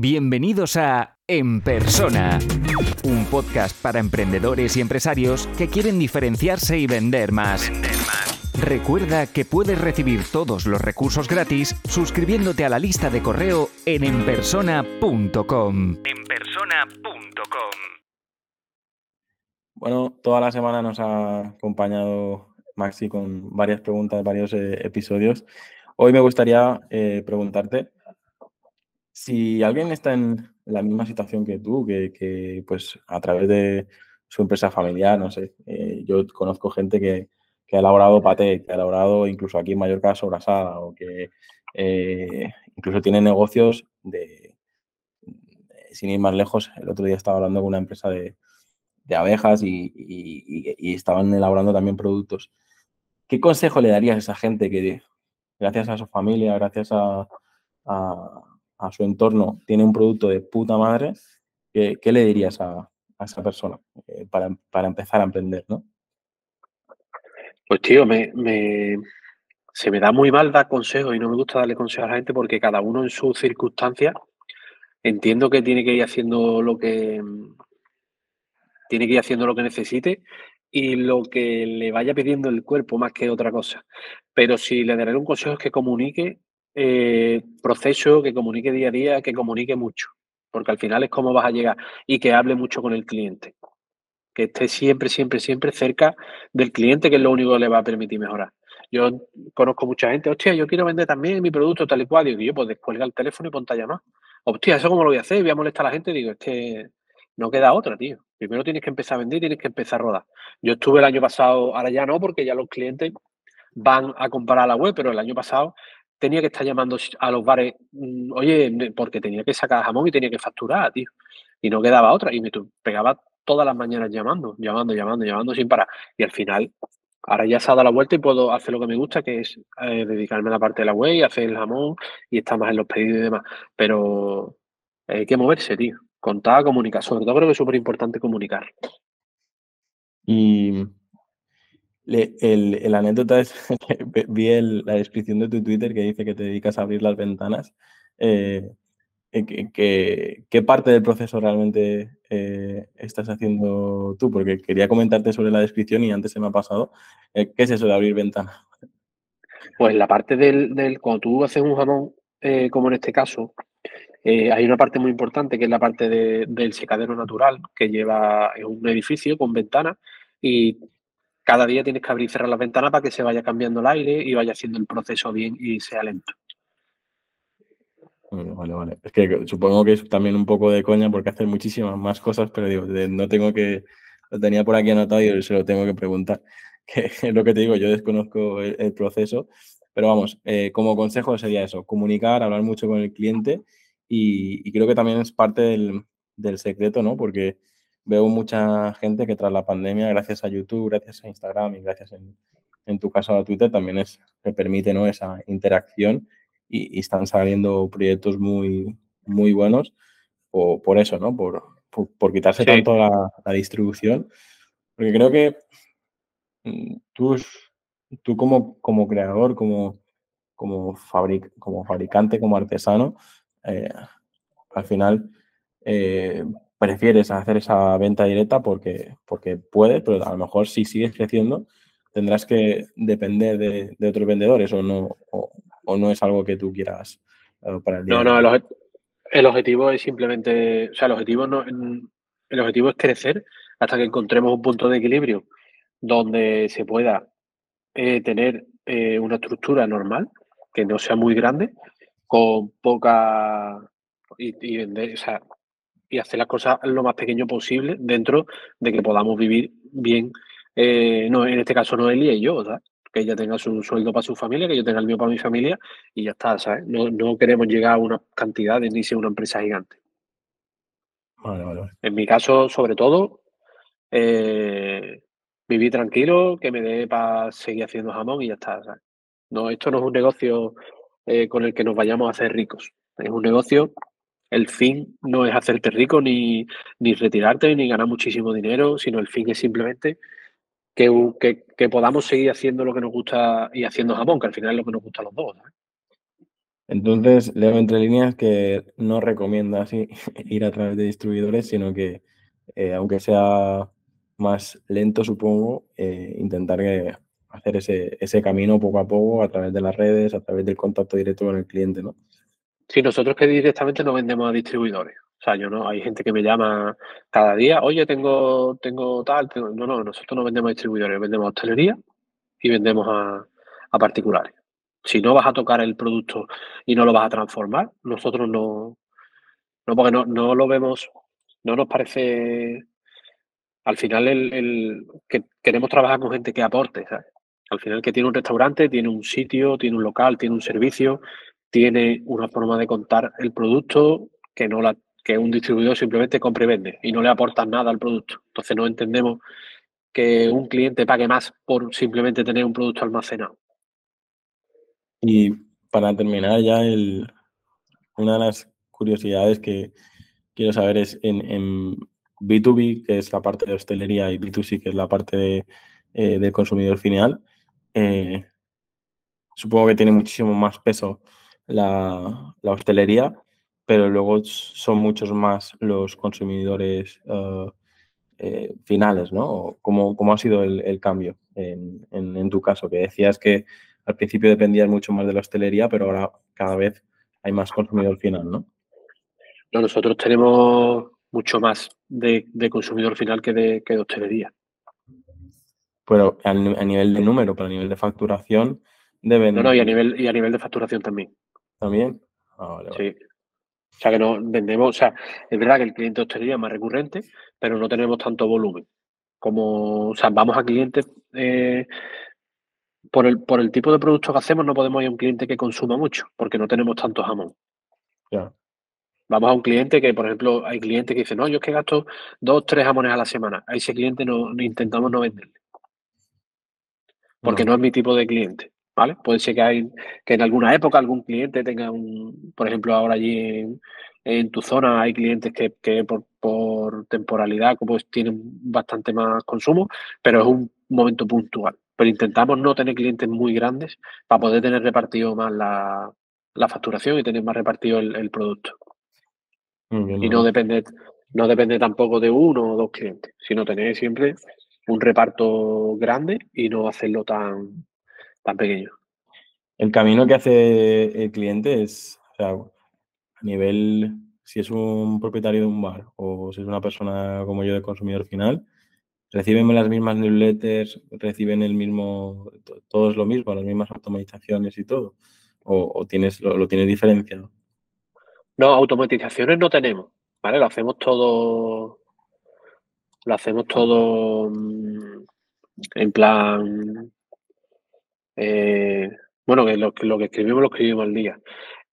Bienvenidos a En Persona, un podcast para emprendedores y empresarios que quieren diferenciarse y vender más. Recuerda que puedes recibir todos los recursos gratis suscribiéndote a la lista de correo en enpersona.com. Enpersona.com. Bueno, toda la semana nos ha acompañado Maxi con varias preguntas, varios eh, episodios. Hoy me gustaría eh, preguntarte si alguien está en la misma situación que tú, que, pues a través de su empresa familiar, no sé, eh, yo conozco gente que, ha elaborado paté, que ha elaborado incluso aquí en Mallorca sobrasada o que eh, incluso tiene negocios de, sin ir más lejos, el otro día estaba hablando con una empresa de, abejas y, estaban elaborando también productos. ¿Qué consejo le darías a esa gente que gracias a su familia, gracias a a su entorno tiene un producto de puta madre, ¿qué, le dirías a, esa persona eh, para, empezar a emprender, no? Pues tío, me, se me da muy mal dar consejos y no me gusta darle consejos a la gente porque cada uno en sus circunstancias entiendo que tiene que ir haciendo lo que tiene que ir haciendo lo que necesite y lo que le vaya pidiendo el cuerpo más que otra cosa. Pero si le daré un consejo es que comunique eh, proceso, que comunique día a día, que comunique mucho, porque al final es cómo vas a llegar y que hable mucho con el cliente, que esté siempre, siempre, siempre cerca del cliente, que es lo único que le va a permitir mejorar. Yo conozco mucha gente, hostia, yo quiero vender también mi producto tal y cual, digo, yo pues descuelga el teléfono y ponte a llamar. Hostia, ¿eso cómo lo voy a hacer? Voy a molestar a la gente, digo, es que no queda otra, tío. Primero tienes que empezar a vender, tienes que empezar a rodar. Yo estuve el año pasado, ahora ya no, porque ya los clientes van a comprar la web, pero el año pasado tenía que estar llamando a los bares, mm, oye, porque tenía que sacar jamón y tenía que facturar, tío. Y no quedaba otra. Y me pegaba todas las mañanas llamando, llamando, llamando, llamando sin parar. Y al final, ahora ya se ha dado la vuelta y puedo hacer lo que me gusta, que es eh, dedicarme a la parte de la web y hacer el jamón y estar más en los pedidos y demás. Pero hay que moverse, tío. Contar, comunicar. Sobre todo creo que es súper importante comunicar. Y el, anécdota es que vi la descripción de tu Twitter que dice que te dedicas a abrir las ventanas. Eh, eh, ¿qué, parte del proceso realmente eh, estás haciendo tú? Porque quería comentarte sobre la descripción y antes se me ha pasado. ¿Qué es eso de abrir ventanas? Pues la parte del, del cuando tú haces un jamón, como en este caso, hay una parte muy importante que es la parte del secadero natural que lleva en un edificio con ventanas y cada día tienes que abrir y cerrar las ventanas para que se vaya cambiando el aire y vaya haciendo el proceso bien y sea lento. Vale, vale. Es que supongo que es también un poco de coña porque hace muchísimas más cosas, pero digo, no tengo que, lo tenía por aquí anotado y se lo tengo que preguntar. Que es lo que te digo, yo desconozco el, proceso, pero vamos, eh, como consejo sería eso, comunicar, hablar mucho con el cliente y, creo que también es parte del secreto, ¿no? Porque veo mucha gente que tras la pandemia, gracias a YouTube, gracias a Instagram y gracias en, tu caso a Twitter, también es, que permite ¿no? esa interacción y, están saliendo proyectos muy, muy buenos o, por eso, ¿no? Por, por, quitarse tanto la, distribución. Porque creo que mm, tú, tú como, como creador, como, como, como fabricante, como artesano, eh, al final eh, prefieres hacer esa venta directa porque, porque puedes, pero a lo mejor si sigues creciendo tendrás que depender de, otros vendedores o no, o, no es algo que tú quieras eh, para el día. No, no, el, el, objetivo es simplemente, o sea, el objetivo, no, el objetivo es crecer hasta que encontremos un punto de equilibrio donde se pueda eh, tener eh, una estructura normal, que no sea muy grande, con poca y, vender, o sea, y hacer las cosas lo más pequeño posible dentro de que podamos vivir bien. Eh, no, en este caso Noelia y yo, que ella tenga su sueldo para su familia, que yo tenga el mío para mi familia y ya está, ¿sabes? No, queremos llegar a unas cantidades ni ser una empresa gigante. Vale, vale, En mi caso, sobre todo, eh, vivir tranquilo, que me dé para seguir haciendo jamón y ya está, ¿sabes? No, esto no es un negocio eh, con el que nos vayamos a hacer ricos. Es un negocio el fin no es hacerte rico ni, ni retirarte ni ganar muchísimo dinero, sino el fin es simplemente que, que, podamos seguir haciendo lo que nos gusta y haciendo jamón, que al final es lo que nos gusta a los dos. Entonces, leo entre líneas que no recomiendas ir a través de distribuidores, sino que, eh, aunque sea más lento, supongo, eh, intentar hacer ese, ese camino poco a poco a través de las redes, a través del contacto directo con el cliente, ¿no? Sí, nosotros que directamente no vendemos a distribuidores. O sea, yo no, hay gente que me llama cada día, oye, tengo, tengo tal, no, no, nosotros no vendemos a distribuidores, vendemos a hostelería y vendemos a, a particulares. Si no vas a tocar el producto y no lo vas a transformar, nosotros no, no porque no, no lo vemos, no nos parece, al final el, el que queremos trabajar con gente que aporte, ¿sabes? Al final que tiene un restaurante, tiene un sitio, tiene un local, tiene un servicio, tiene una forma de contar el producto que no la que un distribuidor simplemente compre y vende y no le aporta nada al producto. Entonces no entendemos que un cliente pague más por simplemente tener un producto almacenado. Y para terminar ya, el, una de las curiosidades que quiero saber es en, B2B, que es la parte de hostelería, y B2C, que es la parte eh, del consumidor final, eh, supongo que tiene muchísimo más peso la, hostelería, pero luego son muchos más los consumidores uh, eh, finales, ¿no? ¿Cómo, ¿Cómo, ha sido el, cambio en, en, tu caso? Que decías que al principio dependías mucho más de la hostelería, pero ahora cada vez hay más consumidor final, ¿no? No, nosotros tenemos mucho más de, consumidor final que de, que de hostelería. Pero a, nivel de número, pero a nivel de facturación, deben. No, no, y a nivel, y a nivel de facturación también. ¿También? Ah, sí. O sea que no vendemos, o sea, es verdad que el cliente de hostelería es más recurrente, pero no tenemos tanto volumen. Como, o sea, vamos a clientes eh, por, el, por el tipo de producto que hacemos, no podemos ir a un cliente que consuma mucho, porque no tenemos tanto jamón. Vamos a un cliente que, por ejemplo, hay clientes que dicen, no, yo es que gasto dos, tres jamones a la semana. A ese cliente no, intentamos no venderle. Porque no. es mi tipo de cliente. ¿Vale? Puede ser que, hay, que en alguna época algún cliente tenga un, por ejemplo, ahora allí en, tu zona hay clientes que, que por, por, temporalidad pues tienen bastante más consumo, pero es un momento puntual. Pero intentamos no tener clientes muy grandes para poder tener repartido más la, la facturación y tener más repartido el producto y no depende, no depende tampoco de uno o dos clientes, sino tener siempre un reparto grande y no hacerlo tan, tan pequeño. El camino que hace el cliente es, o sea, a nivel, si es un propietario de un bar o si es una persona como yo de consumidor final, reciben las mismas newsletters, reciben el mismo, todo es lo mismo, las mismas automatizaciones y todo, o, tienes, lo, lo tienes diferenciado. No, automatizaciones no tenemos, ¿vale? Lo hacemos todo. Lo hacemos todo mm, en plan. Eh, bueno, que lo, que escribimos lo escribimos al día.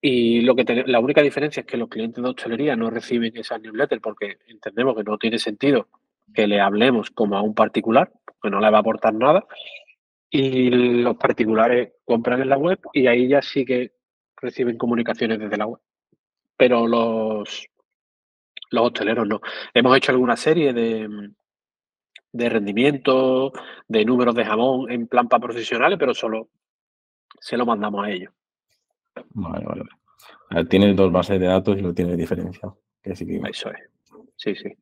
Y lo que la única diferencia es que los clientes de hostelería no reciben esa newsletter porque entendemos que no tiene sentido que le hablemos como a un particular, porque no le va a aportar nada. Y los particulares compran en la web y ahí ya sí que reciben comunicaciones desde la web pero los, los hosteleros no. Hemos hecho alguna serie de, de rendimiento, de números de jamón en plan para profesionales, pero solo se lo mandamos a ellos. Vale, vale. tienes dos bases de datos y lo tienes diferenciado. Eso es. Sí, sí.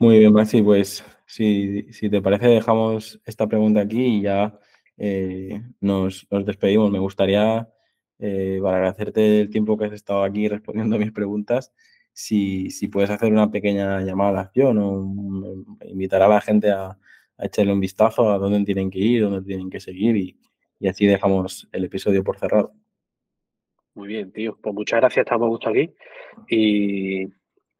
Muy bien, Maxi, pues si, te parece dejamos esta pregunta aquí y ya eh, nos, nos, despedimos. Me gustaría eh, para agradecerte el tiempo que has estado aquí respondiendo a mis preguntas. Si, si puedes hacer una pequeña llamada de acción o invitar a la gente a, echarle un vistazo a dónde tienen que ir, dónde tienen que seguir y, y así dejamos el episodio por cerrado. Muy bien, tío. Pues muchas gracias, estamos gusto aquí. Y,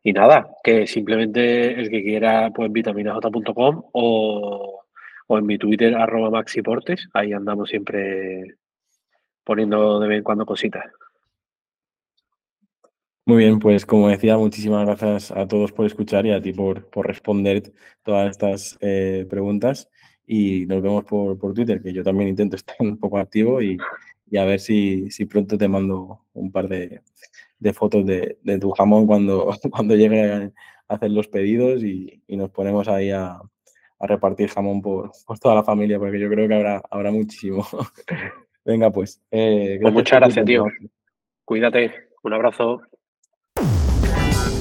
y, nada, que simplemente el que quiera, pues vitaminaj.com o, o en mi Twitter, arroba maxiportes, ahí andamos siempre poniendo de vez en cuando cositas. Muy bien, pues como decía, muchísimas gracias a todos por escuchar y a ti por, por responder todas estas eh, preguntas. Y nos vemos por, por, Twitter, que yo también intento estar un poco activo y, y a ver si, si, pronto te mando un par de, de fotos de, de, tu jamón cuando, cuando llegue a hacer los pedidos y, y nos ponemos ahí a, a repartir jamón por, por, toda la familia, porque yo creo que habrá, habrá muchísimo. Venga, pues. Eh, pues muchas gracias, tío. Cuídate. Un abrazo.